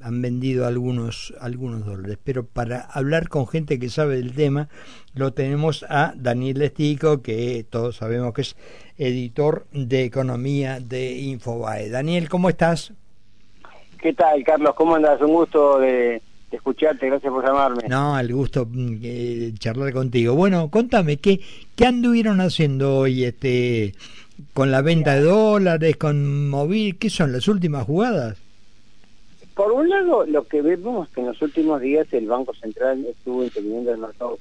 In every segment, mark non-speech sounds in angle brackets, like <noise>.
han vendido algunos, algunos dólares. Pero para hablar con gente que sabe del tema, lo tenemos a Daniel Estico, que todos sabemos que es editor de economía de Infobae. Daniel, ¿cómo estás? ¿Qué tal, Carlos? ¿Cómo andas? Un gusto de, escucharte, gracias por llamarme. No, el gusto de mm, charlar contigo. Bueno, contame, ¿qué, ¿qué anduvieron haciendo hoy este con la venta de dólares, con móvil? ¿Qué son las últimas jugadas? Por un lado, lo que vemos que en los últimos días el Banco Central estuvo interviniendo en el mercado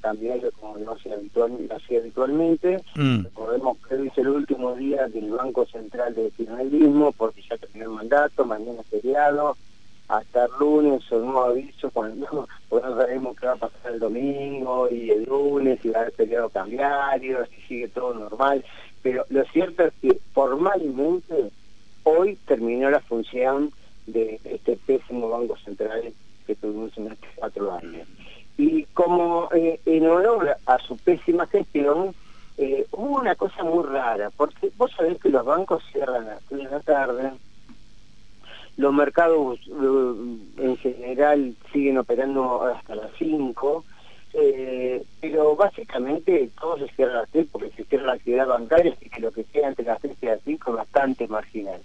cambiario como lo hacía, habitualmente. Mm. Recordemos que hoy es el último día del Banco Central de finalismo porque ya terminó el mandato, mañana es feriado, hasta el lunes o nuevo aviso, cuando <laughs> pues no sabemos qué va a pasar el domingo y el lunes, si va a haber feriado cambiario, si sigue todo normal. Pero lo cierto es que formalmente hoy terminó la función de este pésimo Banco Central que tuvimos en estos cuatro años. Y como eh, en honor a su pésima gestión, eh, hubo una cosa muy rara, porque vos sabés que los bancos cierran a las 3 de la tarde, los mercados eh, en general siguen operando hasta las 5, pero básicamente todo se cierra a las 3 porque se cierra la actividad bancaria, así que lo que sea entre las 3 y las 5 es bastante marginal.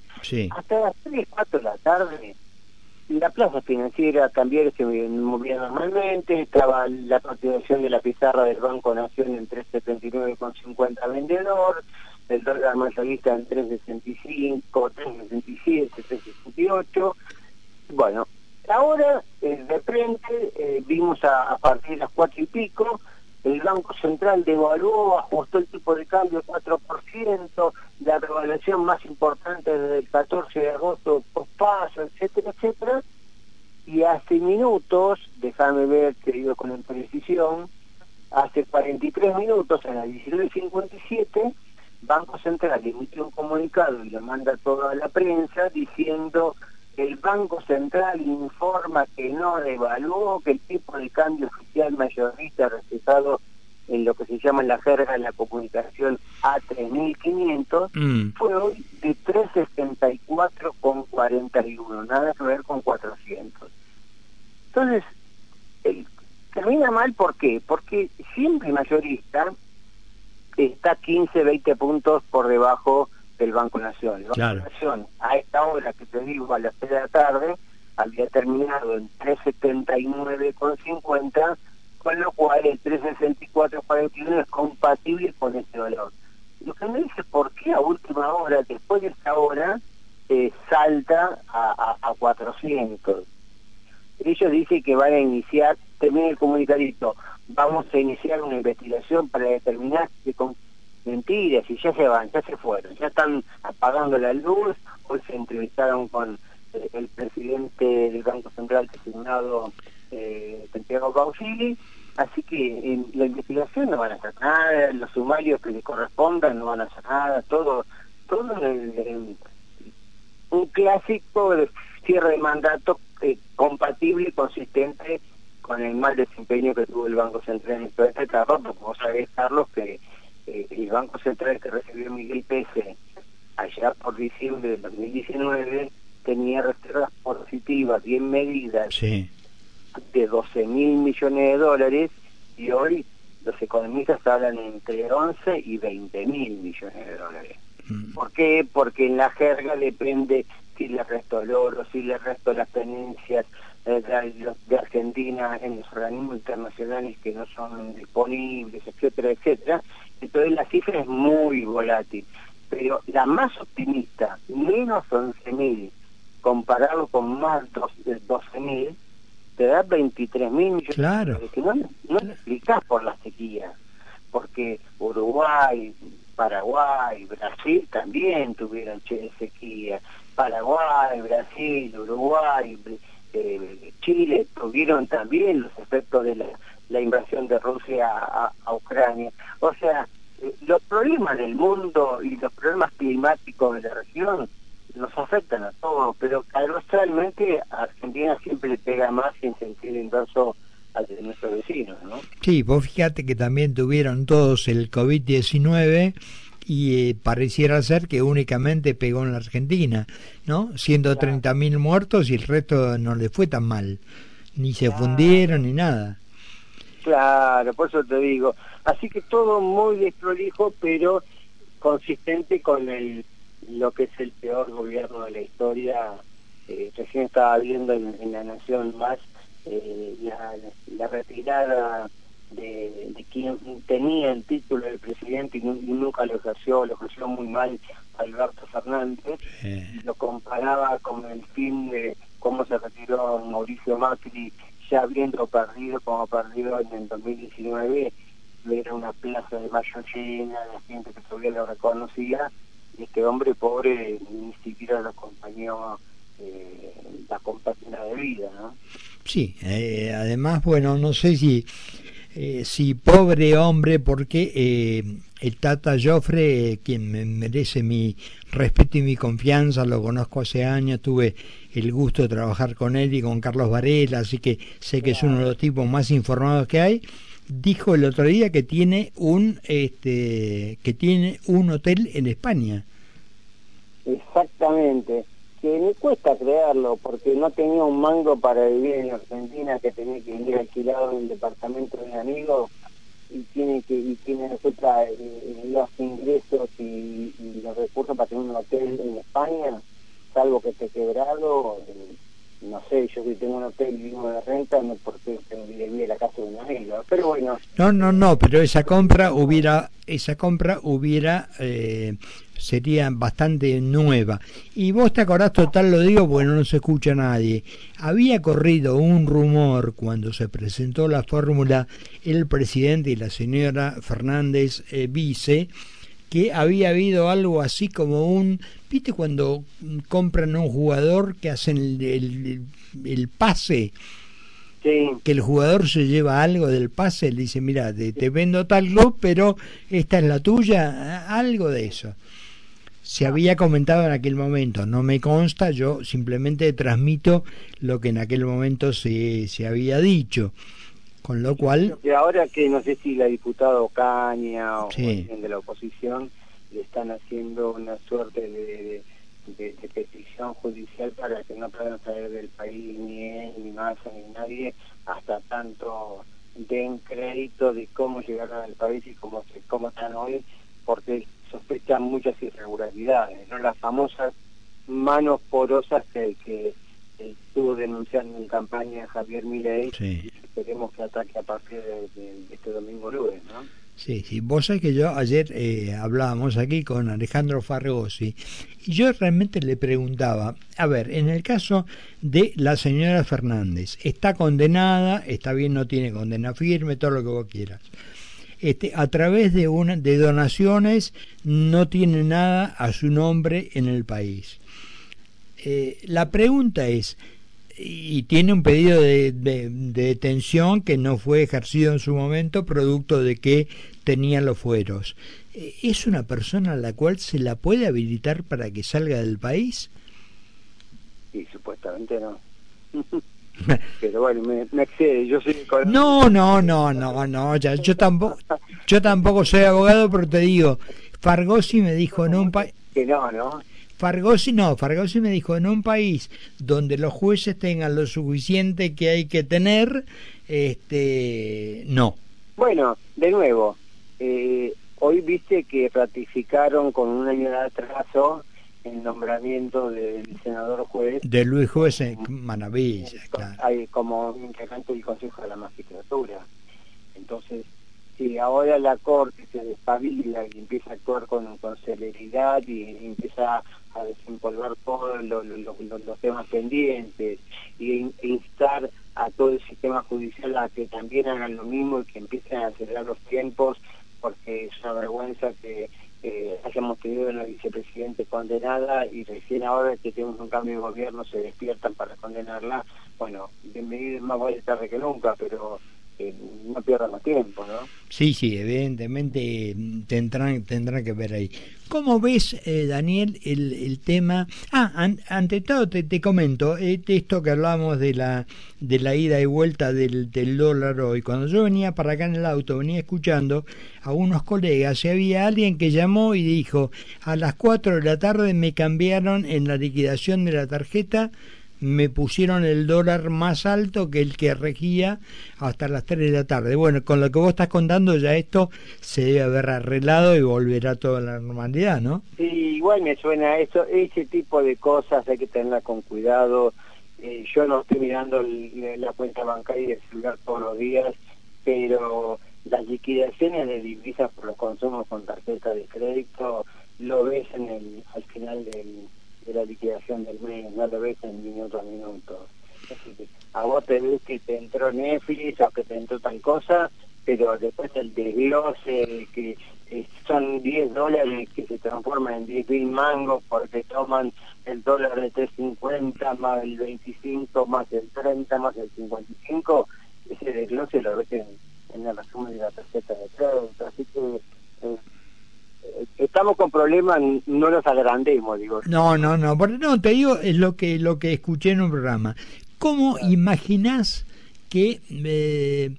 Hasta las 3, 4 de la tarde la plaza financiera cambiar se movía normalmente, estaba la continuación de la pizarra del Banco Nación en 379,50 vendedor, el dólar mayorista en 365, 367, 368. Bueno, ahora eh, de frente eh, vimos a, a, partir de las cuatro y pico, el Banco Central devaluó, ajustó el tipo de cambio 4%, la revaluación más importante desde el 14 de agosto, pospaso, etcétera, etcétera. Y hace minutos, déjame ver, querido con precisión, hace 43 minutos, a las 19.57, Banco Central emitió un comunicado y lo manda toda la prensa diciendo el Banco Central informa que no devaluó, que el tipo de cambio oficial mayorista respetado en lo que se llama en la jerga de la comunicación A3500 mm. fue hoy de 364,41, nada que ver con 400. Entonces, termina mal, ¿por qué? Porque siempre mayorista está 15, 20 puntos por debajo del Banco Nación. El Banco Nación, a esta hora que te digo, a las 3 de la tarde, había terminado en 379,50, con lo cual el 364,41 es compatible con ese valor. Lo que me dice, ¿por qué a última hora, después de esta hora, eh, salta a, a, a 400? Ellos dicen que van a iniciar, termina el comunicadito, vamos a iniciar una investigación para determinar que con mentiras y ya se van, ya se fueron, ya están apagando la luz, hoy se entrevistaron con eh, el presidente del Banco Central designado eh, Santiago Pausili, así que en la investigación no van a hacer nada, los sumarios que les correspondan no van a hacer nada, todo, todo un clásico cierre de mandato eh, compatible y consistente con el mal desempeño que tuvo el Banco Central en toda esta etapa, porque vos sabés, Carlos, que eh, el Banco Central que recibió Miguel Pese allá por diciembre del 2019 tenía reservas positivas bien medidas de 12 mil millones de dólares y hoy los economistas hablan entre 11 y 20 mil millones de dólares. Mm. ¿Por qué? Porque en la jerga depende si le resto el oro, si le resto las tenencias, de Argentina en los organismos internacionales que no son disponibles, etcétera, etcétera. Entonces la cifra es muy volátil. Pero la más optimista, menos 11.000, comparado con más de 12.000, te da 23.000 millones claro. que no, no le explicás por la sequía, porque Uruguay, Paraguay, Brasil también tuvieron sequía. Paraguay, Brasil, Uruguay, eh, Chile tuvieron también los efectos de la, invasión de Rusia a, Ucrania. O sea, eh, los problemas del mundo y los problemas climáticos de la región nos afectan a todos, pero paradoxalmente a Argentina siempre le pega más en sentido inverso al de nuestros vecinos, ¿no? Sí, vos fíjate que también tuvieron todos el COVID-19 y eh, pareciera ser que únicamente pegó en la Argentina, ¿no? Siendo 30.000 muertos y el resto no le fue tan mal, ni se fundieron ni nada. Claro, por eso te digo. Así que todo muy desprolijo, pero consistente con el lo que es el peor gobierno de la historia. Eh, recién estaba viendo en, La Nación Más eh, la, retirada de, quien tenía el título de presidente y, nunca lo ejerció, lo ejerció muy mal Alberto Fernández, lo comparaba con el fin de cómo se retiró Mauricio Macri ya habiendo perdido como perdido en el 2019 era una plaza de mayo llena de gente que todavía lo reconocía y este hombre pobre ni siquiera lo acompañó eh, la compañía de vida ¿no? sí eh, además bueno no sé si eh, si pobre hombre porque eh, el Tata Joffre, quien me merece mi respeto y mi confianza, lo conozco hace años, tuve el gusto de trabajar con él y con Carlos Varela, así que sé que es uno de los tipos más informados que hay. Dijo el otro día que tiene un este que tiene un hotel en España. Exactamente, que me cuesta creerlo porque no tenía un mango para vivir en Argentina, que tenía que vivir alquilado en el departamento de un amigo y tiene que y tiene eh, los ingresos y, los recursos para tener un hotel en España, salvo que esté quebrado, eh, no sé, yo si tengo un hotel y vivo de renta, no porque tengo que vivir la casa de un amigo, pero bueno. No, no, no, pero esa compra hubiera, esa compra hubiera eh, sería bastante nueva. Y vos te acordás, total lo digo bueno no se escucha nadie. Había corrido un rumor cuando se presentó la fórmula el presidente y la señora Fernández eh, Vice que había habido algo así como un, viste cuando compran un jugador que hacen el, el, pase, que el jugador se lleva algo del pase, le dice, mira, te, te, vendo tal club, pero esta es la tuya, algo de eso se había comentado en aquel momento. No me consta, yo simplemente transmito lo que en aquel momento se, se había dicho. Con lo cual... Y ahora que no sé si la diputada Ocaña o alguien de la oposición le están haciendo una suerte de, de, petición judicial para que no puedan salir del país ni él, ni Massa, ni nadie, hasta tanto den crédito de cómo llegaron al país y cómo, cómo están hoy, porque sospechan muchas irregularidades, ¿no? Las famosas manos porosas que, que, estuvo denunciando en campaña Javier Milei y esperemos que ataque a partir de, este domingo lunes, ¿no? Sí, sí, vos sabés que yo ayer eh, hablábamos aquí con Alejandro Fargosi y yo realmente le preguntaba, a ver, en el caso de la señora Fernández, está condenada, está bien, no tiene condena firme, todo lo que vos quieras, este, a través de, una, de donaciones no tiene nada a su nombre en el país. Eh, la pregunta es, y tiene un pedido de, detención que no fue ejercido en su momento producto de que tenía los fueros. Eh, ¿Es una persona a la cual se la puede habilitar para que salga del país? Sí, supuestamente no. <laughs> pero bueno, me, excede, yo soy... No, no, no, no, no, ya, yo tampoco, yo tampoco soy abogado, pero te digo, Fargosi me dijo en un país... Que no, ¿no? Fargosi no, Fargosi me dijo en un país donde los jueces tengan lo suficiente que hay que tener, este, no. Bueno, de nuevo, eh, hoy viste que ratificaron con un año de atraso el nombramiento del senador juez. De Luis Juez Maravilla, claro. Como integrante del Consejo de la Magistratura. Entonces, si ahora la Corte se despabila y empieza a actuar con, con celeridad y, empieza a desempolvar todos los temas pendientes y instar a todo el sistema judicial a que también hagan lo mismo y que empiecen a acelerar los tiempos porque es una vergüenza que eh, hayamos tenido una vicepresidente condenada y recién ahora que tenemos un cambio de gobierno se despiertan para condenarla, bueno, bienvenido más vale tarde que nunca, pero que no pierdan más tiempo, ¿no? Sí, sí, evidentemente mm, tendrán, tendrán que ver ahí. ¿Cómo ves, eh, Daniel, el, el, tema? Ah, ante todo te, te comento, eh, esto que hablamos de la, de la ida y vuelta del, del dólar hoy. Cuando yo venía para acá en el auto, venía escuchando a unos colegas y había alguien que llamó y dijo, a las 4 de la tarde me cambiaron en la liquidación de la tarjeta me pusieron el dólar más alto que el que regía hasta las 3 de la tarde. Bueno, con lo que vos estás contando ya esto se debe haber arreglado y volverá toda la normalidad, ¿no? Sí, igual me suena eso, ese tipo de cosas hay que tenerla con cuidado. Eh, yo no estoy mirando la cuenta bancaria y el celular todos los días, pero las liquidaciones de divisas por los consumos con tarjeta de crédito lo ves en el al final del la liquidación del mes, no lo ves en minuto a minuto. A vos te ves que te entró Netflix o que te entró tal cosa, pero después el desglose, que eh, son 10 dólares que se transforman en 10 mil mangos porque toman el dólar de 3.50 más el 25 más el 30 más el 55, ese desglose lo ves en, en el resumen de la tarjeta de crédito. Así que eh, estamos con problemas, no los agrandemos, digo. No, no, no, porque no, te digo, es lo que, lo que escuché en un programa. ¿Cómo imaginás que, eh,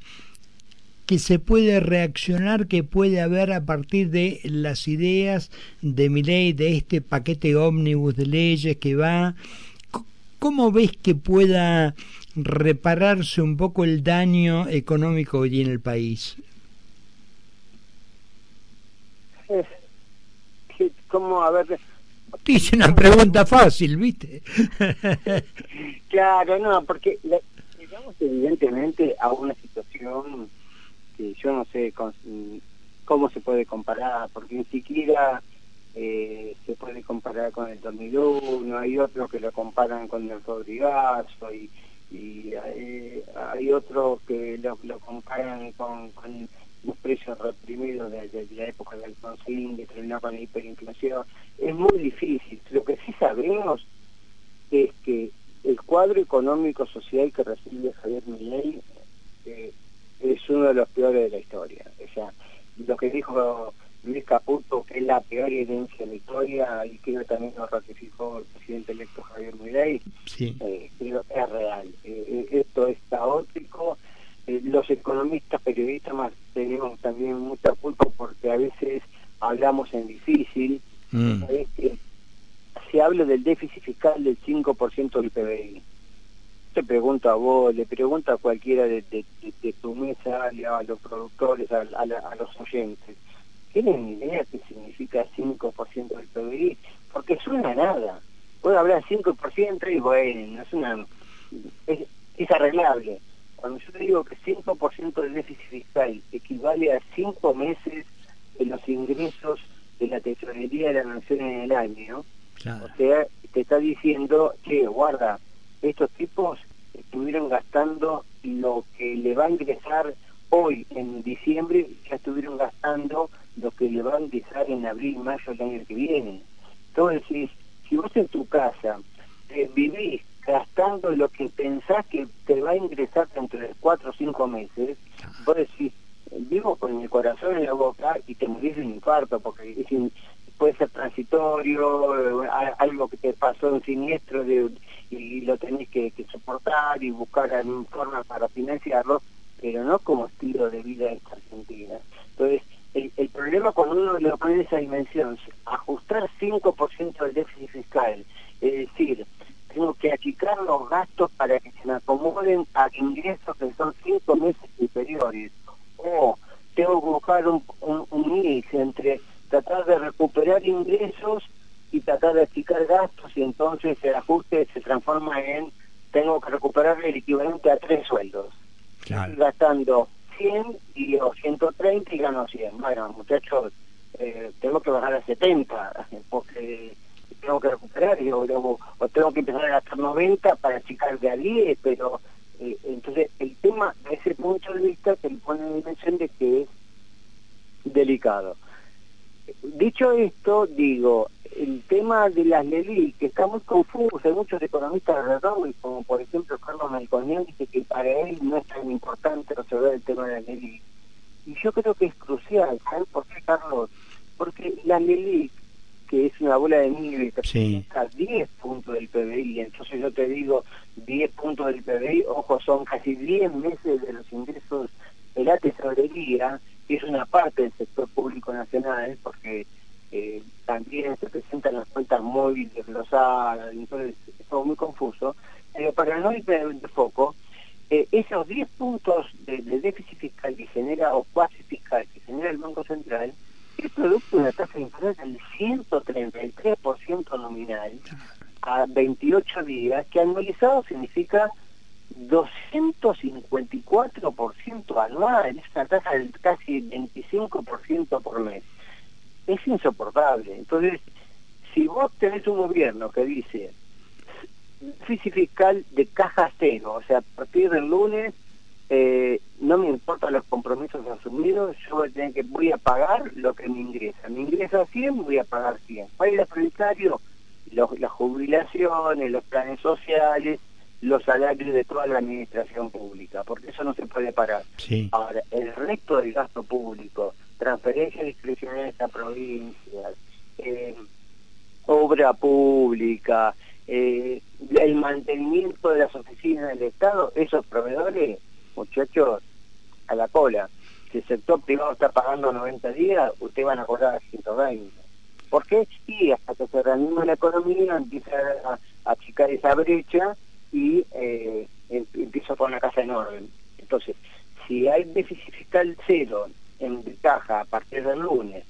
que se puede reaccionar, que puede haber a partir de las ideas de mi ley, de este paquete ómnibus de leyes que va? ¿Cómo ves que pueda repararse un poco el daño económico hoy en el país? ¿Cómo? A ver... Dice una pregunta fácil, ¿viste? <laughs> claro, no, porque llegamos evidentemente a una situación que yo no sé cómo se puede comparar, porque ni siquiera eh, se puede comparar con el 2001, hay otros que lo comparan con el Rodrigazo y, y hay, hay otros que lo, lo comparan con, con los precios reprimidos de, la época del Alfonsín, que terminó con la hiperinflación. Es muy difícil. Lo que sí sabemos es que el cuadro económico social que recibe Javier Milei eh, es uno de los peores de la historia. O sea, lo que dijo Luis Caputo, que es la peor herencia de la historia, y que también lo ratificó el presidente electo Javier Milei, sí. Eh, es real. Eh, esto es caótico eh, los economistas, periodistas más tenemos también mucha culpa porque a veces hablamos en difícil. Mm. se habla del déficit fiscal del 5% del PBI. Te pregunto a vos, le pregunto a cualquiera de, tu mesa, a los productores, a, los oyentes. ¿Tienen idea qué significa 5% del PBI? Porque suena a nada. Puedo hablar 5% y bueno, es una es arreglable cuando yo te digo que 5% del déficit fiscal equivale a 5 meses de los ingresos de la tesorería de la nación en el año, o sea, te está diciendo que, guarda, estos tipos estuvieron gastando lo que le va a ingresar hoy en diciembre, ya estuvieron gastando lo que le va a ingresar en abril, mayo del año que viene. Entonces, si vos en tu casa eh, vivís gastando lo que pensás que te va a ingresar dentro de cuatro o cinco meses, vos decís, vivo con el corazón en la boca y te morís de un infarto, porque puede ser transitorio, eh, algo que te pasó en siniestro de, y lo tenés que, soportar y buscar forma para financiarlo, pero no como estilo de vida esta Argentina. Entonces, el, el problema cuando uno lo pone en esa dimensión, ajustar 5% del déficit fiscal, es decir, tengo que achicar los gastos para que se me acomoden a ingresos que son cinco meses superiores. O tengo que buscar un, un, entre tratar de recuperar ingresos y tratar de achicar gastos y entonces el ajuste se transforma en tengo que recuperar el equivalente a tres sueldos. Estoy gastando 100 y o 130 y gano 100. Bueno, muchachos, eh, tengo que bajar a 70 porque que recuperar y, o, tengo que empezar a gastar 90 para achicar de a 10, pero eh, entonces el tema de ese punto de vista se le pone en dimensión de que es delicado. Dicho esto, digo, el tema de las LELI, que está muy confuso, hay muchos economistas alrededor, como por ejemplo Carlos Melconian, dice que para él no es tan importante resolver el tema de las LELI. Y yo creo que es crucial, ¿sabes por qué, Carlos? Porque la LELI, que es una bola de nieve que sí. a 10 puntos del PBI, entonces yo te digo 10 puntos del PBI, ojo, son casi 10 meses de los ingresos de la tesorería, que es una parte del sector público nacional, porque eh, también se presentan las cuentas móviles desglosadas, entonces es todo muy confuso. Pero para no ir de foco, eh, esos 10 puntos de, déficit fiscal que genera, o cuasi fiscal que genera el Banco Central, es producto de una tasa de inflación del 133% nominal a 28 días, que anualizado significa 254% anual, es una tasa del casi 25% por mes es insoportable. Entonces, si vos tenés un gobierno que dice fiscal de caja cero, o sea, a partir del lunes eh, no me importan los compromisos asumidos, yo voy a, tener que, voy a pagar lo que me ingresa. Me ingresa 100, voy a pagar 100. ¿Cuál es prioritario? Los, las jubilaciones, los planes sociales, los salarios de toda la administración pública, porque eso no se puede parar. Ahora, el resto del gasto público, transferencias discrecionales a provincias, eh, obra pública, eh, el mantenimiento de las oficinas del Estado, esos proveedores, muchachos, a la cola. Si el sector privado está pagando 90 días, ustedes van a cobrar 120. ¿Por qué? Y hasta que se reanime la economía, empieza a, achicar esa brecha y eh, em, empieza a poner una casa en orden. Entonces, si hay déficit fiscal cero en caja a partir del lunes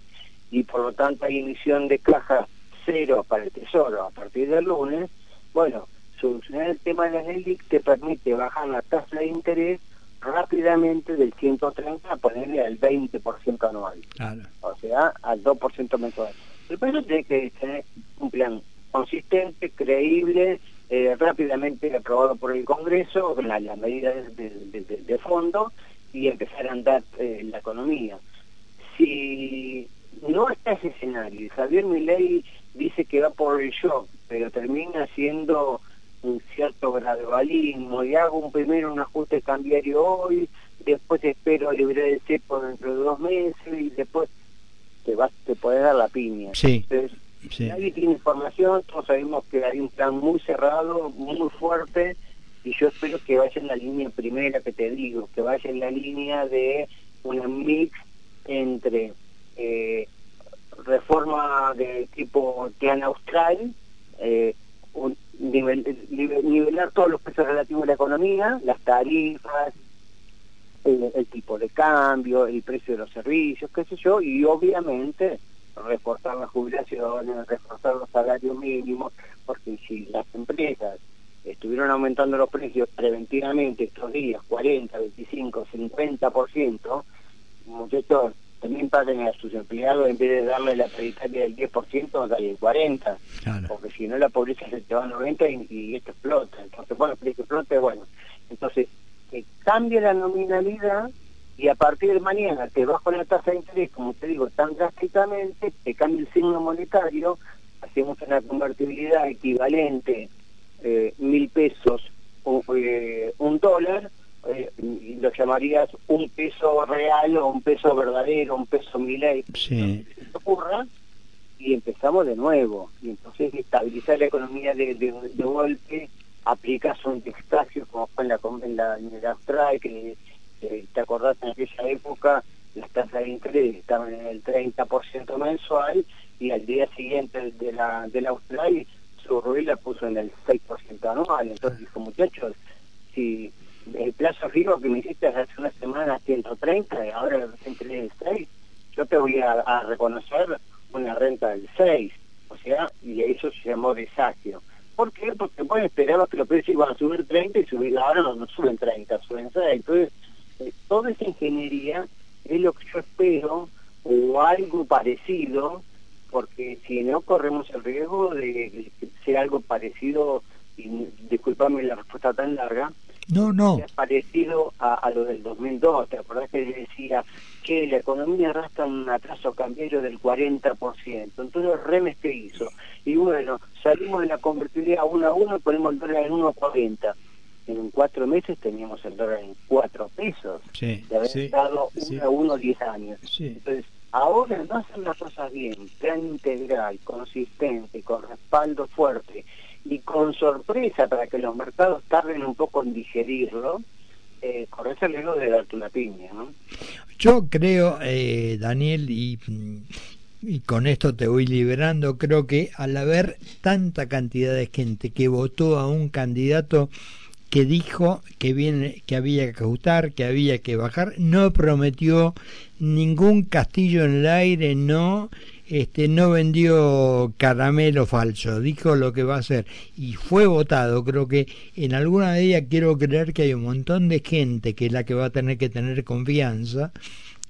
y por lo tanto hay emisión de caja cero para el tesoro a partir del lunes, bueno, solucionar el tema de la LELIC te permite bajar la tasa de interés rápidamente del 130 a ponerle al 20% anual. O sea, al 2% mensual. Pero eso tiene que tener un plan consistente, creíble, eh, rápidamente aprobado por el Congreso, con las medidas de, de fondo y empezar a andar eh, la economía. Si no está ese escenario, Javier Milei dice que va por el shock, pero termina siendo un cierto gradualismo y hago un primero un ajuste cambiario hoy, después espero liberar el cepo dentro de dos meses y después te vas te puedes dar la piña. Sí. Nadie tiene información, todos sabemos que hay un plan muy cerrado, muy fuerte, y yo espero que vaya en la línea primera que te digo, que vaya en la línea de una mix entre eh, reforma de tipo plan austral, eh, nivelar todos los precios relativos a la economía, las tarifas, el, tipo de cambio, el precio de los servicios, qué sé yo, y obviamente reforzar las jubilaciones, reforzar los salarios mínimos, porque si las empresas estuvieron aumentando los precios preventivamente estos días, 40, 25, 50%, muchachos, también paguen a sus empleados en vez de darle la paritaria del 10%, dale el 40%, porque si no la pobreza se te va a 90 y, esto explota. Entonces, bueno, que explota, bueno. Entonces, que cambie la nominalidad y a partir de mañana te bajo la tasa de interés, como te digo, tan drásticamente, te cambia el signo monetario, hacemos una convertibilidad equivalente eh, mil pesos eh, un dólar, eh, lo llamarías un peso real o un peso verdadero, un peso mil sí. ocurra, y empezamos de nuevo. Y entonces estabilizar la economía de, de, golpe, aplicas un textacio como fue en la, en la, en el Austral, que te acordás en aquella época, las tasas de interés estaban en el 30% mensual y al día siguiente de la, del Austral su la puso en el 6% anual. Entonces dijo, muchachos, si el plazo fijo que me hiciste hace una semana 130 y ahora entre el 6, yo te voy a, reconocer una renta del 6. O sea, y eso se llamó desagio. ¿Por qué? Porque bueno, esperaba que los precios iban a subir 30 y subir, ahora no, suben 30, suben 6. Entonces, eh, toda esa ingeniería es lo que yo espero o algo parecido porque si no corremos el riesgo de ser algo parecido, y disculpame la respuesta tan larga, No, no. Es parecido a, lo del 2002, ¿te acordás que decía que la economía arrastra un atraso cambiario del 40%? Entonces Remes, ¿qué hizo? Y bueno, salimos de la convertibilidad 1 a 1 y ponemos el dólar en 1.40 en cuatro meses teníamos el dólar en cuatro pesos sí, de haber sí, estado sí. uno a uno diez años. Sí. Entonces, ahora no hacer las cosas bien, plan integral, consistente, con respaldo fuerte y con sorpresa para que los mercados tarden un poco en digerirlo, eh, corres el riesgo de darte una piña, ¿no? Yo creo, eh, Daniel, y, y con esto te voy liberando, creo que al haber tanta cantidad de gente que votó a un candidato que dijo que viene que había que ajustar, que había que bajar, no prometió ningún castillo en el aire, no este no vendió caramelo falso, dijo lo que va a hacer y fue votado. Creo que en alguna medida quiero creer que hay un montón de gente que es la que va a tener que tener confianza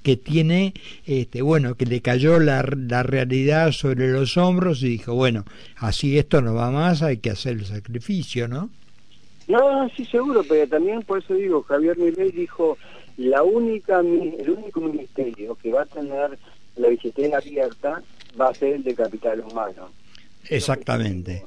que tiene, este, bueno, que le cayó la, la realidad sobre los hombros y dijo, bueno, así esto no va más, hay que hacer el sacrificio, ¿no? No, sí, seguro, pero también por eso digo, Javier Milei dijo, la única, el único ministerio que va a tener la billetera abierta va a ser el de capital humano. Exactamente.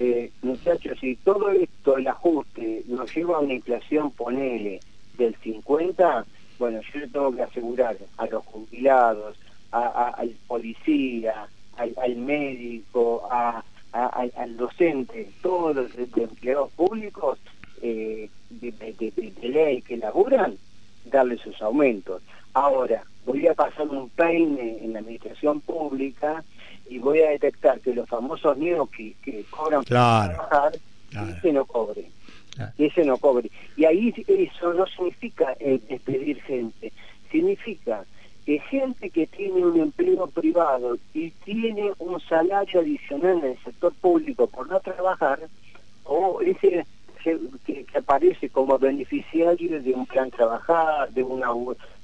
Eh, muchachos, si todo esto, el ajuste, nos lleva a una inflación, ponele, del 50, bueno, yo le tengo que asegurar a los jubilados, a, a, al policía, al, al médico, a, al docente, todos los empleados públicos eh, de, de, de, de, ley que laburan, darle sus aumentos. Ahora, voy a pasar un peine en la administración pública y voy a detectar que los famosos niños que, que cobran claro, para trabajar, claro. ese no cobre. Claro. Ese no cobre. Y ahí eso no significa eh, despedir gente, significa que gente que tiene un empleo privado y tiene un salario adicional en el sector público por no trabajar, o ese aparece como beneficiario de un plan trabajar, de una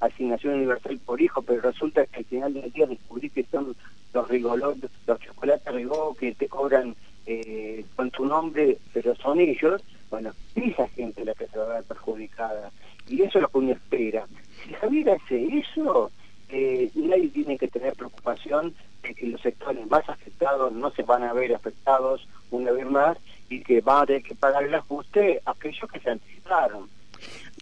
asignación universal por hijo, pero resulta que al final del día descubrí que son los rigolos, los chocolates rigó que te cobran eh, con tu nombre, pero son ellos, bueno, esa gente la que se va a ver perjudicada. Y eso es lo que uno espera. Si Javier hace eso, eh, nadie tiene que tener preocupación de que los sectores más afectados no se van a ver afectados una vez más que van a tener que pagar el ajuste aquellos que se anticiparon.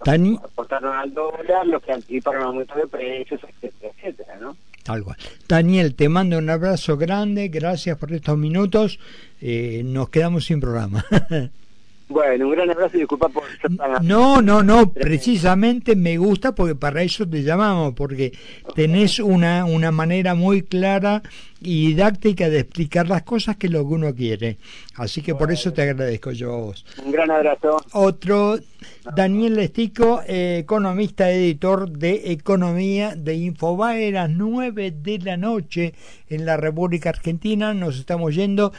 Tani... Los que aportaron al dólar, los que anticiparon aumento de precios, etcétera, etcétera, ¿no? Tal cual. Daniel, te mando un abrazo grande, gracias por estos minutos. Eh, nos quedamos sin programa. <laughs> Bueno, un gran abrazo y disculpa por ser tan... No, no, no, precisamente me gusta porque para eso te llamamos, porque tenés una, una manera muy clara y didáctica de explicar las cosas que es lo que uno quiere. Así que por eso te agradezco yo a vos. Un gran abrazo. Otro, Daniel Lestico, eh, economista, editor de Economía de Infobae, a las nueve de la noche en la República Argentina. Nos estamos yendo.